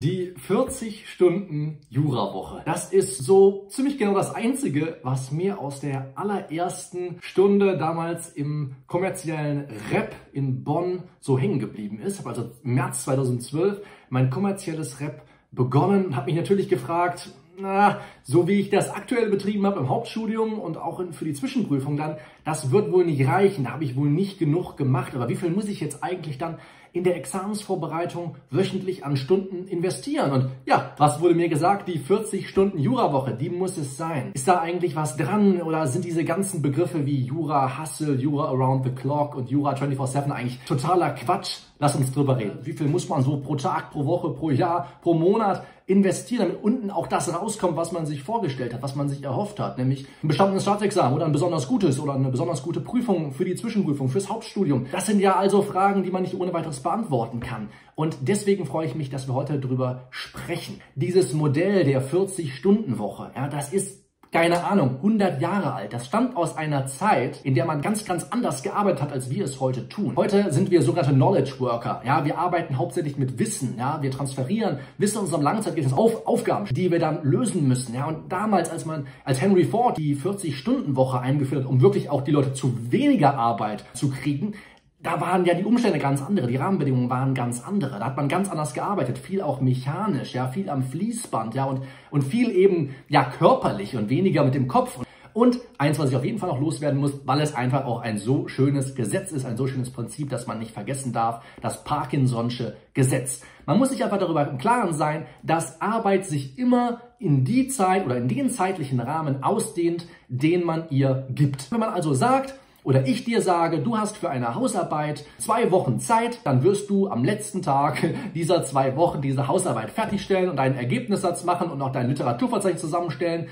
Die 40 Stunden Jurawoche. Das ist so ziemlich genau das Einzige, was mir aus der allerersten Stunde damals im kommerziellen Rap in Bonn so hängen geblieben ist. Ich habe also im März 2012 mein kommerzielles Rap begonnen habe mich natürlich gefragt, na, so wie ich das aktuell betrieben habe im Hauptstudium und auch für die Zwischenprüfung dann, das wird wohl nicht reichen, da habe ich wohl nicht genug gemacht. Aber wie viel muss ich jetzt eigentlich dann in der Examensvorbereitung wöchentlich an Stunden investieren? Und ja, was wurde mir gesagt? Die 40 Stunden Jurawoche, die muss es sein. Ist da eigentlich was dran oder sind diese ganzen Begriffe wie Jura Hustle, Jura Around the Clock und Jura 24-7 eigentlich totaler Quatsch? Lass uns drüber reden. Wie viel muss man so pro Tag, pro Woche, pro Jahr, pro Monat investieren, damit unten auch das rauskommt, was man sich vorgestellt hat, was man sich erhofft hat, nämlich ein bestandenes Staatsexamen oder ein besonders gutes oder eine besonders gute Prüfung für die Zwischenprüfung, fürs Hauptstudium. Das sind ja also Fragen, die man nicht ohne weiteres beantworten kann. Und deswegen freue ich mich, dass wir heute darüber sprechen. Dieses Modell der 40-Stunden-Woche, ja, das ist keine Ahnung, 100 Jahre alt. Das stammt aus einer Zeit, in der man ganz, ganz anders gearbeitet hat, als wir es heute tun. Heute sind wir sogenannte Knowledge Worker. Ja, wir arbeiten hauptsächlich mit Wissen. Ja, wir transferieren Wissen unserem Langzeitgedächtnis auf Aufgaben, die wir dann lösen müssen. Ja, und damals, als man, als Henry Ford die 40-Stunden-Woche eingeführt hat, um wirklich auch die Leute zu weniger Arbeit zu kriegen, da waren ja die Umstände ganz andere, die Rahmenbedingungen waren ganz andere. Da hat man ganz anders gearbeitet, viel auch mechanisch, ja, viel am Fließband, ja, und, und viel eben, ja, körperlich und weniger mit dem Kopf. Und eins, was ich auf jeden Fall noch loswerden muss, weil es einfach auch ein so schönes Gesetz ist, ein so schönes Prinzip, dass man nicht vergessen darf, das Parkinson'sche Gesetz. Man muss sich einfach darüber im Klaren sein, dass Arbeit sich immer in die Zeit oder in den zeitlichen Rahmen ausdehnt, den man ihr gibt. Wenn man also sagt, oder ich dir sage, du hast für eine Hausarbeit zwei Wochen Zeit, dann wirst du am letzten Tag dieser zwei Wochen diese Hausarbeit fertigstellen und einen Ergebnissatz machen und auch dein Literaturverzeichnis zusammenstellen.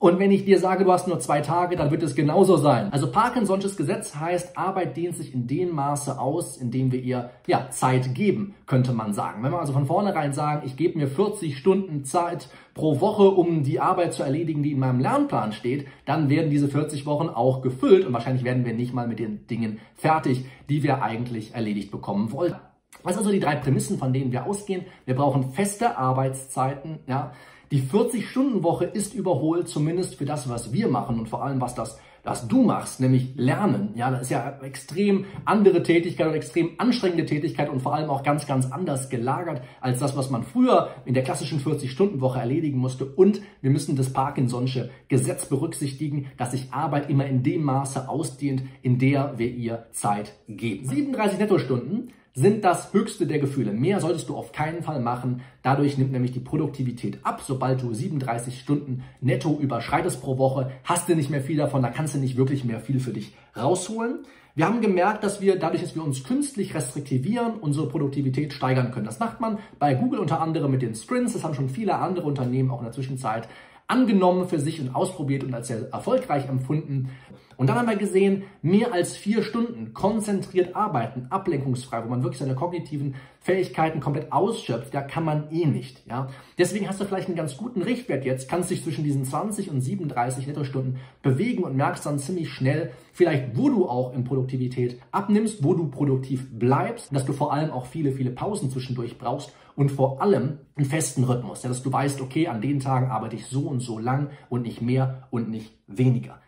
Und wenn ich dir sage, du hast nur zwei Tage, dann wird es genauso sein. Also Parkinson'sches Gesetz heißt, Arbeit dehnt sich in dem Maße aus, in dem wir ihr ja, Zeit geben, könnte man sagen. Wenn wir also von vornherein sagen, ich gebe mir 40 Stunden Zeit pro Woche, um die Arbeit zu erledigen, die in meinem Lernplan steht, dann werden diese 40 Wochen auch gefüllt und wahrscheinlich werden wir nicht mal mit den Dingen fertig, die wir eigentlich erledigt bekommen wollten. Was sind also die drei Prämissen, von denen wir ausgehen? Wir brauchen feste Arbeitszeiten, ja, die 40-Stunden-Woche ist überholt, zumindest für das, was wir machen und vor allem, was das was du machst, nämlich Lernen. Ja, das ist ja extrem andere Tätigkeit und extrem anstrengende Tätigkeit und vor allem auch ganz, ganz anders gelagert als das, was man früher in der klassischen 40-Stunden-Woche erledigen musste. Und wir müssen das Parkinson'sche Gesetz berücksichtigen, dass sich Arbeit immer in dem Maße ausdehnt, in der wir ihr Zeit geben. 37 Nettostunden sind das höchste der Gefühle. Mehr solltest du auf keinen Fall machen. Dadurch nimmt nämlich die Produktivität ab. Sobald du 37 Stunden netto überschreitest pro Woche, hast du nicht mehr viel davon. Da kannst du nicht wirklich mehr viel für dich rausholen. Wir haben gemerkt, dass wir dadurch, dass wir uns künstlich restriktivieren, unsere Produktivität steigern können. Das macht man bei Google unter anderem mit den Sprints. Das haben schon viele andere Unternehmen auch in der Zwischenzeit angenommen für sich und ausprobiert und als sehr erfolgreich empfunden. Und dann haben wir gesehen, mehr als vier Stunden konzentriert arbeiten, ablenkungsfrei, wo man wirklich seine kognitiven Fähigkeiten komplett ausschöpft, da kann man eh nicht. Ja? Deswegen hast du vielleicht einen ganz guten Richtwert jetzt, kannst dich zwischen diesen 20 und 37 Nettostunden bewegen und merkst dann ziemlich schnell, vielleicht wo du auch in Produktivität abnimmst, wo du produktiv bleibst, dass du vor allem auch viele, viele Pausen zwischendurch brauchst und vor allem einen festen Rhythmus, ja, dass du weißt, okay, an den Tagen arbeite ich so und so lang und nicht mehr und nicht weniger.